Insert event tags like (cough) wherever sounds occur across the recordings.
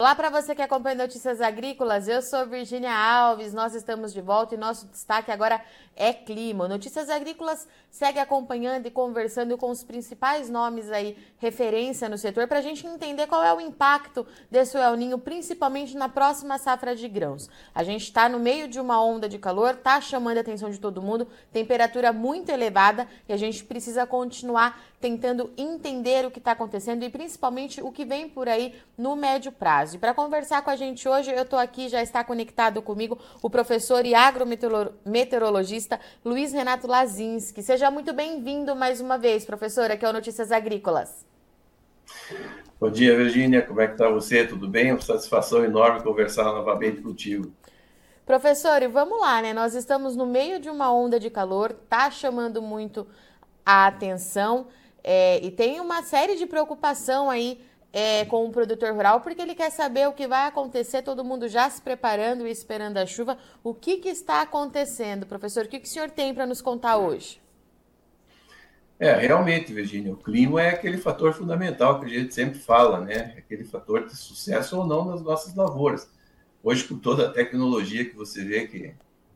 Olá para você que acompanha Notícias Agrícolas, eu sou Virginia Alves, nós estamos de volta e nosso destaque agora é clima. Notícias Agrícolas segue acompanhando e conversando com os principais nomes aí, referência no setor, para a gente entender qual é o impacto desse El Ninho, principalmente na próxima safra de grãos. A gente está no meio de uma onda de calor, está chamando a atenção de todo mundo, temperatura muito elevada e a gente precisa continuar tentando entender o que está acontecendo e principalmente o que vem por aí no médio prazo. E para conversar com a gente hoje, eu estou aqui, já está conectado comigo o professor e agrometeorologista Luiz Renato Lazinski. Seja muito bem-vindo mais uma vez, professor, aqui ao Notícias Agrícolas. Bom dia, Virginia. Como é que está você? Tudo bem? É uma satisfação enorme conversar novamente contigo. Professor, e vamos lá, né? Nós estamos no meio de uma onda de calor, tá chamando muito a atenção é, e tem uma série de preocupação aí é, com o produtor rural, porque ele quer saber o que vai acontecer, todo mundo já se preparando e esperando a chuva. O que, que está acontecendo, professor? O que, que o senhor tem para nos contar hoje? É, realmente, Virginia, o clima é aquele fator fundamental que a gente sempre fala, né? Aquele fator de sucesso ou não nas nossas lavouras. Hoje, com toda a tecnologia que você vê que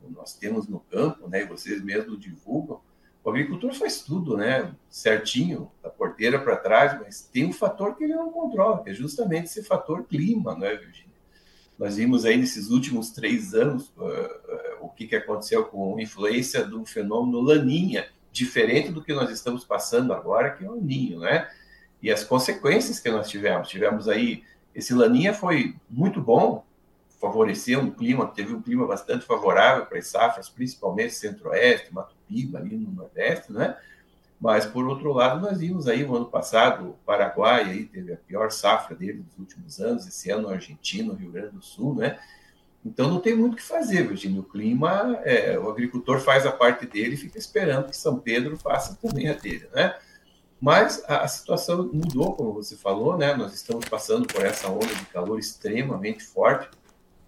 nós temos no campo, né? E vocês mesmos divulgam, o agricultor faz tudo, né? Certinho, da porteira para trás, mas tem um fator que ele não controla, que é justamente esse fator clima, não é, Virginia? Nós vimos aí nesses últimos três anos uh, uh, o que, que aconteceu com a influência do fenômeno Laninha, diferente do que nós estamos passando agora, que é o Ninho, né? E as consequências que nós tivemos. Tivemos aí, esse Laninha foi muito bom, favoreceu um clima, teve um clima bastante favorável para as safras, principalmente centro-oeste, Mato Ali no Nordeste, né? Mas, por outro lado, nós vimos aí no ano passado, o Paraguai aí teve a pior safra dele dos últimos anos, esse ano a Argentina, o Rio Grande do Sul, né? Então não tem muito o que fazer, Virginia. O clima, é, o agricultor faz a parte dele e fica esperando que São Pedro faça também a dele, né? Mas a, a, situação mudou, como você falou, né? Nós estamos passando por essa onda de calor extremamente forte.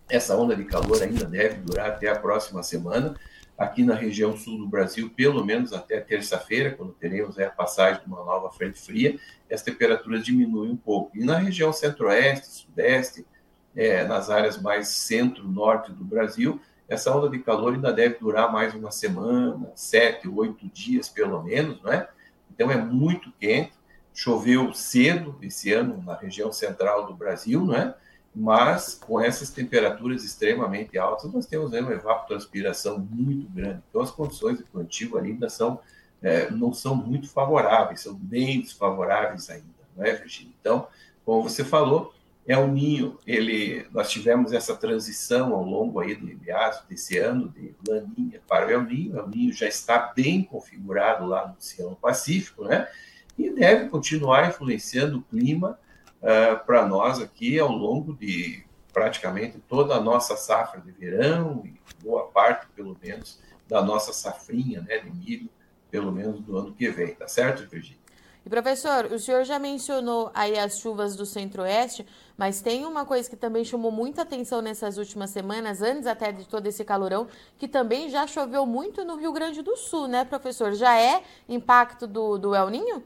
Essa onda de calor ainda deve durar até a próxima semana. Aqui na região sul do Brasil, pelo menos até terça-feira, quando teremos a passagem de uma nova frente fria, as temperaturas diminuem um pouco. E na região centro-oeste, sudeste, é, nas áreas mais centro-norte do Brasil, essa onda de calor ainda deve durar mais uma semana, sete, oito dias pelo menos, não é? Então é muito quente. Choveu cedo esse ano na região central do Brasil, não é? Mas com essas temperaturas extremamente altas, nós temos uma evapotranspiração muito grande. Então, as condições de plantio ainda são, é, não são muito favoráveis, são bem desfavoráveis ainda, não é, Virginia? Então, como você falou, é o ninho, ele, nós tivemos essa transição ao longo aí do meados desse ano, de Laninha para o El Ninho, El Ninho já está bem configurado lá no Oceano Pacífico, né? E deve continuar influenciando o clima uh, para nós aqui ao longo de praticamente toda a nossa safra de verão e boa parte, pelo menos, da nossa safrinha né, de milho, pelo menos do ano que vem, tá certo, Virginia? E professor, o senhor já mencionou aí as chuvas do centro-oeste, mas tem uma coisa que também chamou muita atenção nessas últimas semanas, antes até de todo esse calorão, que também já choveu muito no Rio Grande do Sul, né, professor? Já é impacto do, do El Ninho?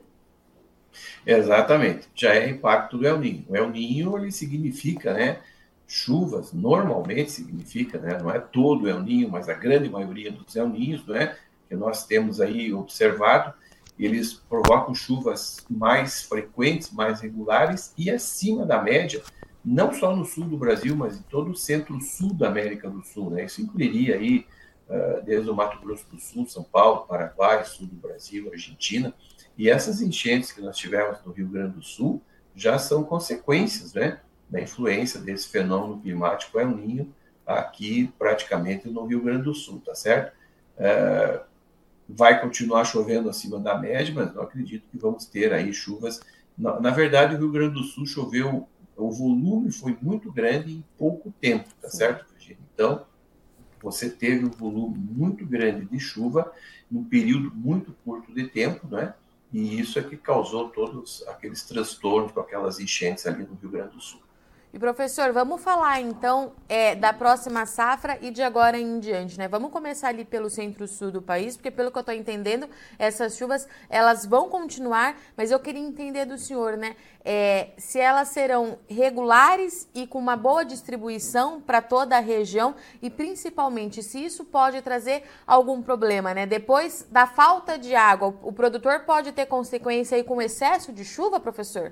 Exatamente, já é impacto do El Ninho. O El Ninho ele significa, né, chuvas, normalmente significa, né, não é todo El Ninho, mas a grande maioria dos El Ninhos, né, que nós temos aí observado, eles provocam chuvas mais frequentes, mais regulares e acima da média, não só no sul do Brasil, mas em todo o centro-sul da América do Sul, né? Isso incluiria aí uh, desde o Mato Grosso do Sul, São Paulo, Paraguai, sul do Brasil, Argentina. E essas enchentes que nós tivemos no Rio Grande do Sul já são consequências né, da influência desse fenômeno climático El Ninho aqui praticamente no Rio Grande do Sul, tá certo? É, vai continuar chovendo acima da média, mas não acredito que vamos ter aí chuvas. Na, na, verdade, o Rio Grande do Sul choveu, o volume foi muito grande em pouco tempo, tá certo, Virginia? Então, você teve um volume muito grande de chuva num período muito curto de tempo, né? E isso é que causou todos aqueles transtornos com aquelas enchentes ali no Rio Grande do Sul. E professor, vamos falar então é, da próxima safra e de agora em diante, né? Vamos começar ali pelo centro-sul do país, porque pelo que eu estou entendendo, essas chuvas elas vão continuar, mas eu queria entender do senhor, né? É, se elas serão regulares e com uma boa distribuição para toda a região e principalmente se isso pode trazer algum problema, né? Depois da falta de água, o produtor pode ter consequência aí com excesso de chuva, professor?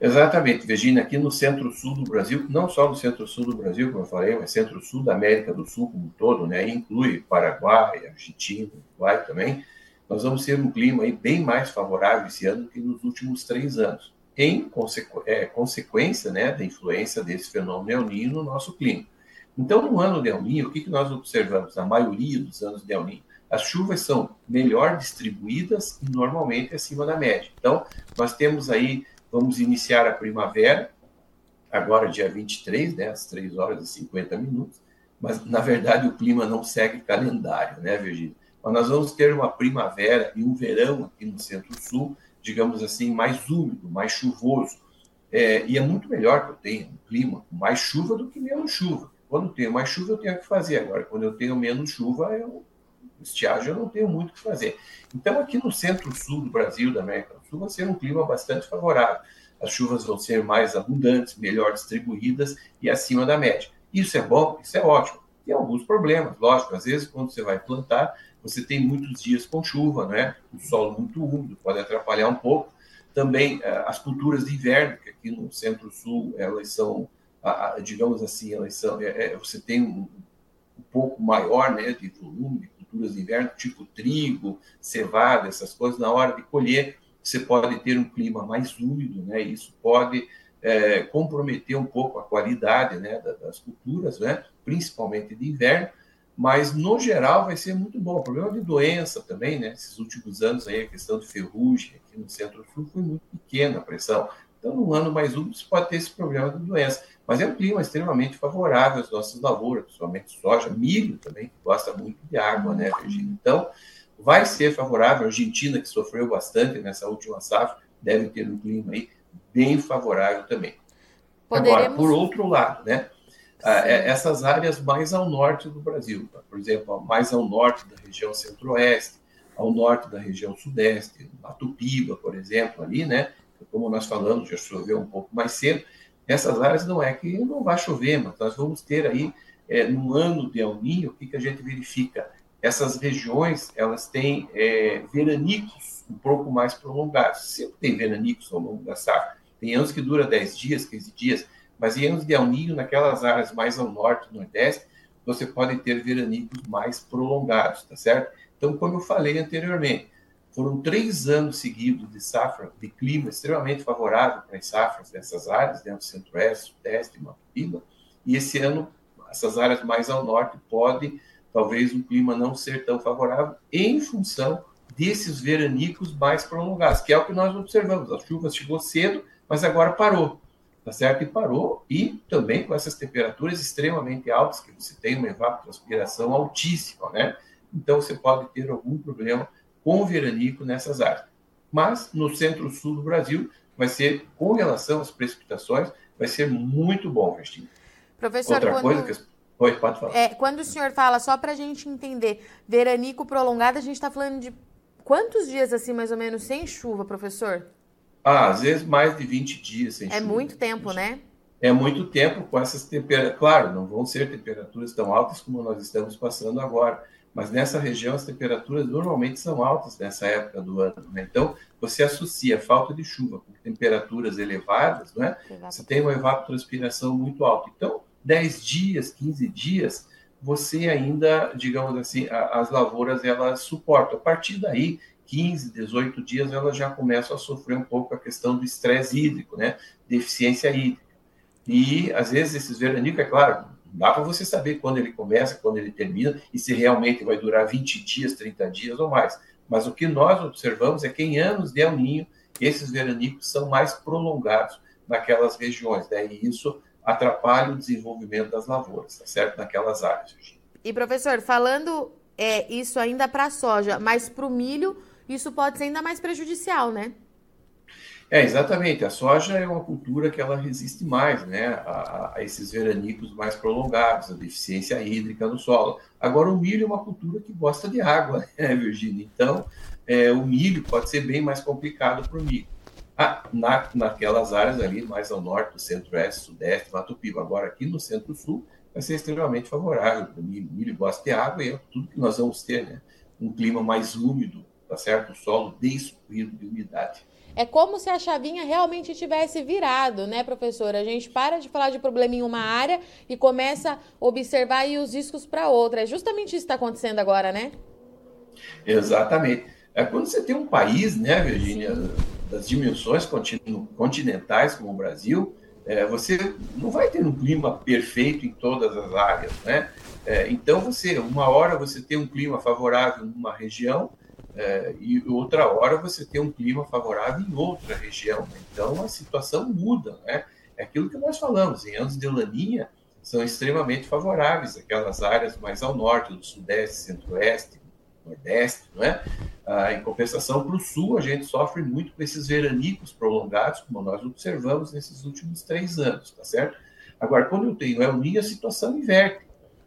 Exatamente, Virginia, aqui no centro-sul do Brasil, não só no centro-sul do Brasil, como eu falei, mas centro-sul da América do Sul como um todo, né? inclui Paraguai, Argentina, Uruguai também, nós vamos ter um clima aí bem mais favorável esse ano que nos últimos três anos, em consequ é, consequência né, da influência desse fenômeno El Niño no nosso clima. Então, no ano El Niño, o que, que nós observamos? Na maioria dos anos El Niño, as chuvas são melhor distribuídas e normalmente acima da média. Então, nós temos aí Vamos iniciar a primavera, agora dia 23, né, às 3 horas e 50 minutos, mas na verdade o clima não segue calendário, né, Virgínia? Mas nós vamos ter uma primavera e um verão aqui no centro-sul, digamos assim, mais úmido, mais chuvoso. É, e é muito melhor que eu tenha um clima com mais chuva do que menos chuva. Quando tenho mais chuva, eu tenho que fazer. Agora, quando eu tenho menos chuva, eu, estiagem, eu não tenho muito o que fazer. Então, aqui no centro-sul do Brasil, da América Vai ser um clima bastante favorável. As chuvas vão ser mais abundantes, melhor distribuídas e acima da média. Isso é bom, isso é ótimo. Tem alguns problemas, lógico. Às vezes, quando você vai plantar, você tem muitos dias com chuva, né? O solo muito úmido pode atrapalhar um pouco. Também eh, as culturas de inverno, que aqui no Centro-Sul elas são, digamos assim, elas são, é, é, você tem um, um pouco maior, né, de volume de culturas de inverno, tipo trigo, cevada, essas coisas. Na hora de colher, você pode ter um clima mais úmido, né? Isso pode é, comprometer um pouco a qualidade né, das culturas, né? principalmente de inverno, mas no geral vai ser muito bom. O problema de doença também, né? Esses últimos anos aí, a questão de ferrugem aqui no centro-sul foi muito pequena a pressão. Então, num ano mais úmido, você pode ter esse problema de doença. Mas é um clima extremamente favorável às nossas lavouras, principalmente soja, milho também, que gosta muito de água, né, Virginia? Então, vai ser favorável. A Argentina, que sofreu bastante nessa última safra, deve ter um clima aí bem favorável também. Poderemos... Agora, por outro lado, né, é, essas áreas mais ao norte do Brasil, tá? por exemplo, mais ao norte da região centro-oeste, ao norte da região sudeste, Matupiba, por exemplo, ali, né, como nós falamos, já choveu um pouco mais cedo, essas áreas não é que não vai chover, mas nós vamos ter aí, é, no ano de El Niño, o que, que a gente verifica? Essas regiões elas têm é, veranicos um pouco mais prolongados. Sempre tem veranicos ao longo da safra. Tem anos que dura 10 dias, 15 dias, mas em anos de El naquelas áreas mais ao norte, nordeste, você pode ter veranicos mais prolongados, tá certo? Então, como eu falei anteriormente, foram três anos seguidos de safra, de clima extremamente favorável para as safras dessas áreas, dentro do centro-oeste, sudeste, Mapiba, e esse ano, essas áreas mais ao norte podem talvez o clima não ser tão favorável em função desses veranicos mais prolongados, que é o que nós observamos. A chuva chegou cedo, mas agora parou, tá certo? E parou, e também com essas temperaturas extremamente altas, que você tem uma evapotranspiração altíssima, né? Então você pode ter algum problema com o veranico nessas áreas. Mas no centro-sul do Brasil vai ser, com relação às precipitações, vai ser muito bom. Professor, Outra quando... coisa que Oi, pode falar. É, quando o senhor fala, só para a gente entender, veranico prolongado, a gente está falando de quantos dias, assim, mais ou menos, sem chuva, professor? Ah, às vezes mais de 20 dias sem é chuva. É muito tempo, né? É muito tempo com essas temperaturas. Claro, não vão ser temperaturas tão altas como nós estamos passando agora, mas nessa região as temperaturas normalmente são altas nessa época do ano. Né? Então, você associa falta de chuva com temperaturas elevadas, né? você tem uma evapotranspiração muito alta. Então, 10 dias, 15 dias, você ainda, digamos assim, as lavouras elas suportam. A partir daí, 15, 18 dias, elas já começam a sofrer um pouco a questão do estresse hídrico, né? Deficiência hídrica. E, às vezes, esses veranicos, é claro, não dá para você saber quando ele começa, quando ele termina, e se realmente vai durar 20 dias, 30 dias ou mais. Mas o que nós observamos é que em anos de El Ninho, esses veranicos são mais prolongados naquelas regiões, né? E isso atrapalha o desenvolvimento das lavouras, tá certo? Naquelas áreas. E professor, falando é, isso ainda para a soja, mas para o milho, isso pode ser ainda mais prejudicial, né? É, exatamente. A soja é uma cultura que ela resiste mais né, a, a, esses veranicos mais prolongados, a deficiência hídrica no solo. Agora, o milho é uma cultura que gosta de água, (laughs) né, Virginia? Então, é, o milho pode ser bem mais complicado para o milho. Ah, na, naquelas áreas ali mais ao norte, do centro-oeste, sudeste, Mato Piba. Agora, aqui no centro-sul, vai ser extremamente favorável o milho. Gosta de água e é tudo que nós vamos ter, né? Um clima mais úmido, tá certo? O solo dessuprido de umidade. É como se a chavinha realmente tivesse virado, né, professora? A gente para de falar de problema em uma área e começa a observar os riscos para outra. É justamente isso que está acontecendo agora, né? Exatamente. É quando você tem um país, né, Virginia, das dimensões continentais como o Brasil, é, você não vai ter um clima perfeito em todas as áreas, né? É, então você, uma hora você tem um clima favorável numa região, é, e outra hora você tem um clima favorável em outra região. Então a situação muda, né? É aquilo que nós falamos, em anos de laninha são extremamente favoráveis, aquelas áreas mais ao norte, do sudeste, centro-oeste, nordeste, não é? Ah, em compensação, para o sul, a gente sofre muito com esses veranicos prolongados, como nós observamos nesses últimos três anos, tá certo? Agora, quando eu tenho El Niño, a situação inverte.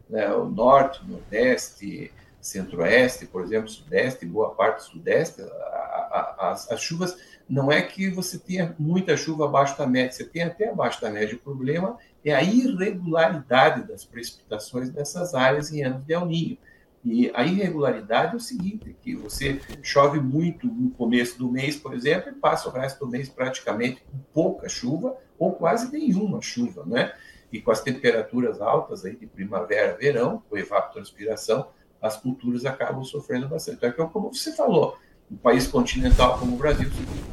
Né? O norte, nordeste, centro-oeste, por exemplo, sudeste, boa parte do sudeste, a, a, as, as, chuvas, não é que você tenha muita chuva abaixo da média, você tem até abaixo da média. O problema é a irregularidade das precipitações dessas áreas em anos de El Niño. E a irregularidade é o seguinte, que você chove muito no começo do mês, por exemplo, e passa o resto do mês praticamente com pouca chuva ou quase nenhuma chuva, né? E com as temperaturas altas aí de primavera, verão, com evapotranspiração, as culturas acabam sofrendo bastante. Então, como você falou, um país continental como o Brasil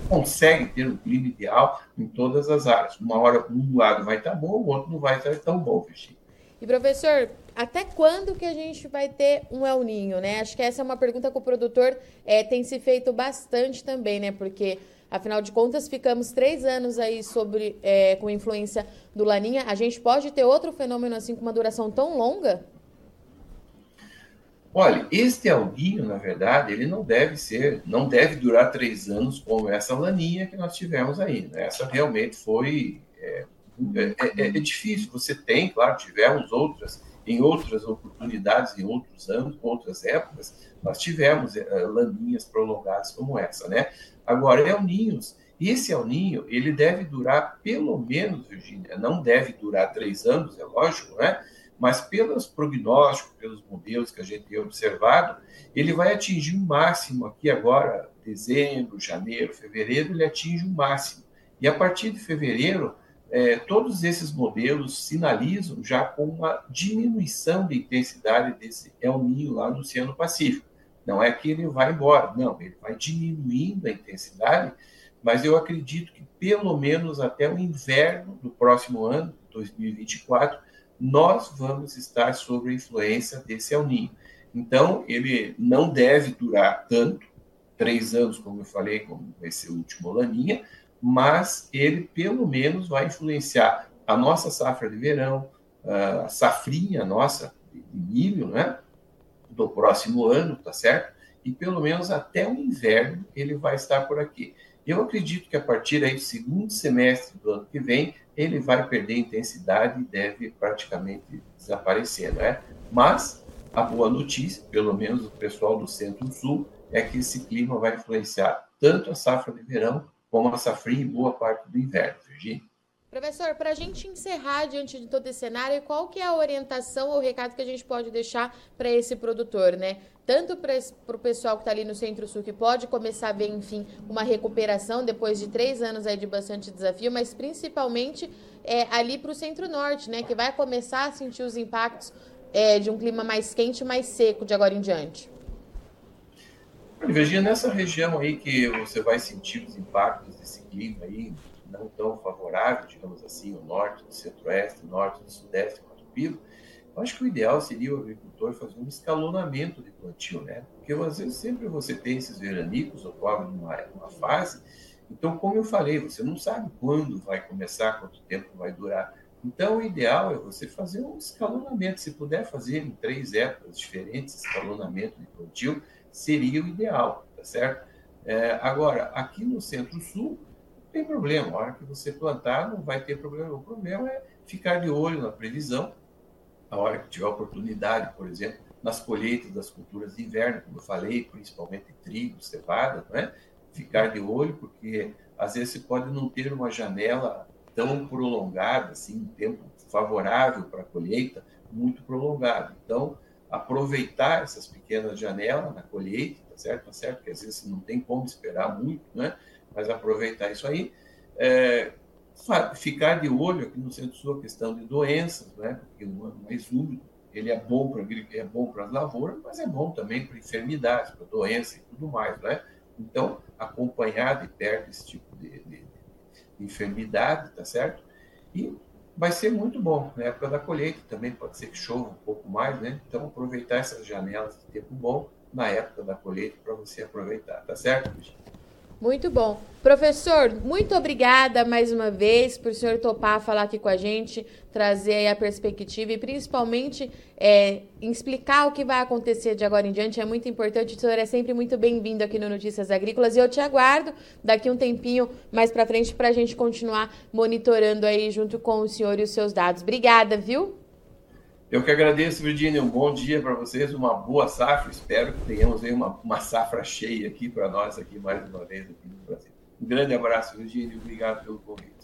consegue ter um clima ideal em todas as áreas. Uma hora um lado vai estar bom, o outro não vai estar tão bom, Virginia. E professor, até quando que a gente vai ter um El Ninho, né? Acho que essa é uma pergunta que o produtor é, tem se feito bastante também, né? Porque Afinal de contas, ficamos três anos aí sobre é, com influência do Laninha. A gente pode ter outro fenômeno assim com uma duração tão longa? Olha, este alguinho, na verdade, ele não deve ser, não deve durar três anos como essa laninha que nós tivemos aí. Né? Essa realmente foi é, é, é, é, difícil. Você tem, claro, tivemos outras em outras oportunidades, em outros anos, outras épocas, nós tivemos é, laninhas prolongadas como essa, né? Agora, El Ninhos, esse El Ninho, ele deve durar pelo menos, Virginia, não deve durar três anos, é lógico, né? mas pelos prognósticos, pelos modelos que a gente tem observado, ele vai atingir um máximo aqui agora, dezembro, janeiro, fevereiro, ele atinge um máximo. E a partir de fevereiro, é, todos esses modelos sinalizam já com uma diminuição de intensidade desse El Niño lá no Oceano Pacífico. Não é que ele vai embora, não, ele vai diminuindo a intensidade, mas eu acredito que pelo menos até o inverno do próximo ano, 2024, nós vamos estar sob a influência desse El Ninho. Então, ele não deve durar tanto, três anos, como eu falei, como esse último Laninha, mas ele pelo menos vai influenciar a nossa safra de verão, a safrinha nossa de milho, né, do próximo ano, tá certo? E pelo menos até o inverno ele vai estar por aqui. Eu acredito que a partir aí do segundo semestre do ano que vem ele vai perder intensidade e deve praticamente desaparecer, né? Mas a boa notícia, pelo menos o pessoal do Centro-Sul, é que esse clima vai influenciar tanto a safra de verão como a safrinha e boa parte do inverno, Virginia. Professor, para a gente encerrar diante de todo esse cenário, qual que é a orientação ou recado que a gente pode deixar para esse produtor, né? Tanto para o pessoal que está ali no Centro-Sul, que pode começar a ver, enfim, uma recuperação depois de três anos aí de bastante desafio, mas principalmente é, ali para o Centro-Norte, né? Que vai começar a sentir os impactos é, de um clima mais quente mais seco de agora em diante. Virginia, nessa região aí que você vai sentir os impactos desse clima aí, não tão favorável, digamos assim, o norte, o centro-oeste, o norte, o sudeste, Mato Piba, eu acho que o ideal seria o agricultor fazer um escalonamento de plantio, né? Porque às vezes sempre você tem esses veranicos, ocorre numa, numa fase, então, como eu falei, você não sabe quando vai começar, quanto tempo vai durar. Então, o ideal é você fazer um escalonamento. Se puder fazer em três épocas diferentes, escalonamento de plantio, seria o ideal, tá certo? É, agora, aqui no Centro-Sul, tem problema. A hora que você plantar, não vai ter problema. O problema é ficar de olho na previsão, a hora que tiver oportunidade, por exemplo, nas colheitas das culturas de inverno, como eu falei, principalmente trigo, cevada, né? ficar de olho, porque às vezes você pode não ter uma janela tão prolongada, assim, um tempo favorável para a colheita, muito prolongado. Então, aproveitar essas pequenas janelas na colheita, tá certo? Tá certo? Porque às vezes não tem como esperar muito, né? Mas aproveitar isso aí. É, ficar de olho aqui no centro sul a questão de doenças, né? Porque no ano mais úmido ele é bom para é bom para as lavouras, mas é bom também para enfermidades, para doenças e tudo mais, né? Então acompanhar de perto esse tipo de, de, de enfermidade, tá certo? E vai ser muito bom na época da colheita também pode ser que chova um pouco mais, né? Então aproveitar essas janelas de tempo bom na época da colheita para você aproveitar, tá certo? Muito bom. Professor, muito obrigada mais uma vez por o senhor topar falar aqui com a gente, trazer a perspectiva e principalmente é, explicar o que vai acontecer de agora em diante. É muito importante. O senhor é sempre muito bem-vindo aqui no Notícias Agrícolas e eu te aguardo daqui um tempinho mais para frente para a gente continuar monitorando aí junto com o senhor e os seus dados. Obrigada, viu? Eu que agradeço, Virginia. Um bom dia para vocês, uma boa safra. Espero que tenhamos aí uma, uma safra cheia aqui para nós, aqui mais uma vez aqui no Brasil. Um grande abraço, Virginia. Obrigado pelo convite.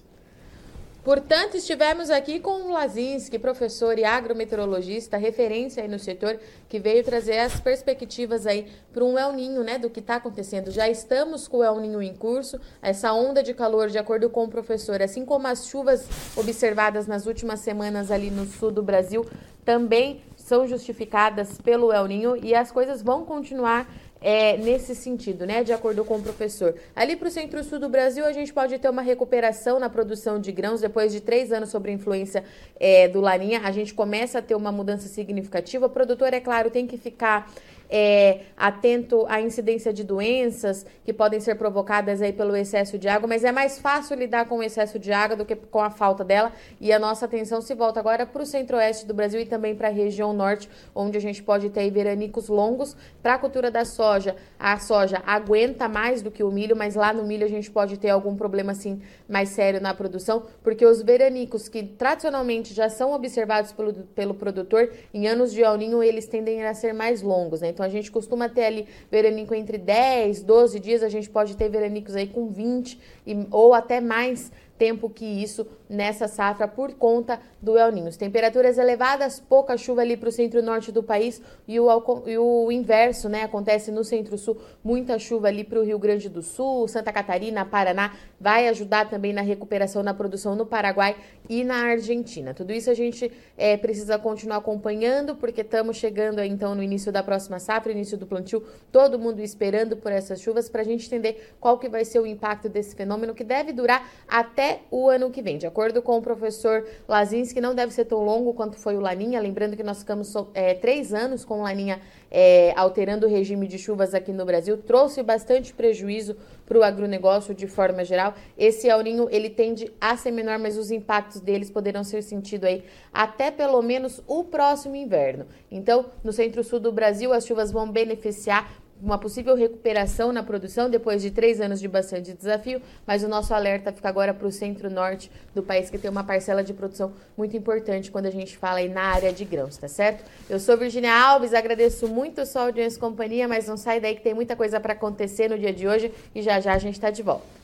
Portanto, estivemos aqui com o Lazinski, professor e agrometeorologista, referência aí no setor, que veio trazer as perspectivas aí para um El Ninho, né, do que está acontecendo. Já estamos com o El Ninho em curso, essa onda de calor, de acordo com o professor, assim como as chuvas observadas nas últimas semanas ali no sul do Brasil, também são justificadas pelo El Ninho e as coisas vão continuar é, nesse sentido, né? De acordo com o professor. Ali para o centro-sul do Brasil, a gente pode ter uma recuperação na produção de grãos depois de três anos sob influência é, do Laninha. A gente começa a ter uma mudança significativa. O produtor, é claro, tem que ficar é, atento à incidência de doenças que podem ser provocadas aí pelo excesso de água, mas é mais fácil lidar com o excesso de água do que com a falta dela. E a nossa atenção se volta agora para o centro-oeste do Brasil e também para a região norte, onde a gente pode ter veranicos longos. Para a cultura da soja, a soja aguenta mais do que o milho, mas lá no milho a gente pode ter algum problema assim mais sério na produção, porque os veranicos que tradicionalmente já são observados pelo, pelo produtor, em anos de El Ninho, eles tendem a ser mais longos, né? Então a gente costuma ter ali veranico entre 10, 12 dias, a gente pode ter veranicos aí com 20 e, ou até mais tempo que isso nessa safra por conta do El Niño. Temperaturas elevadas, pouca chuva ali para o centro-norte do país e o, e o inverso, né? Acontece no centro-sul, muita chuva ali para o Rio Grande do Sul, Santa Catarina, Paraná, vai ajudar também na recuperação na produção no Paraguai e na Argentina. Tudo isso a gente é, precisa continuar acompanhando, porque estamos chegando aí, então no início da próxima safra, início do plantio, todo mundo esperando por essas chuvas para a gente entender qual que vai ser o impacto desse fenômeno que deve durar até o ano que vem. De acordo com o professor Lazinski, não deve ser tão longo quanto foi o Laninha. Lembrando que nós ficamos é, três anos com o Laninha é, alterando o regime de chuvas aqui no Brasil, trouxe bastante prejuízo para o agronegócio de forma geral. Esse El Ninho, ele tende a ser menor, mas os impactos deles poderão ser sentidos aí até pelo menos o próximo inverno. Então, no centro-sul do Brasil, as chuvas vão beneficiar uma possível recuperação na produção depois de três anos de bastante desafio, mas o nosso alerta fica agora para o centro-norte do país, que tem uma parcela de produção muito importante quando a gente fala aí na área de grãos, tá certo? Eu sou Virginia Alves, agradeço muito a sua audiência e companhia, mas não sai daí que tem muita coisa para acontecer no dia de hoje e já já a gente está de volta.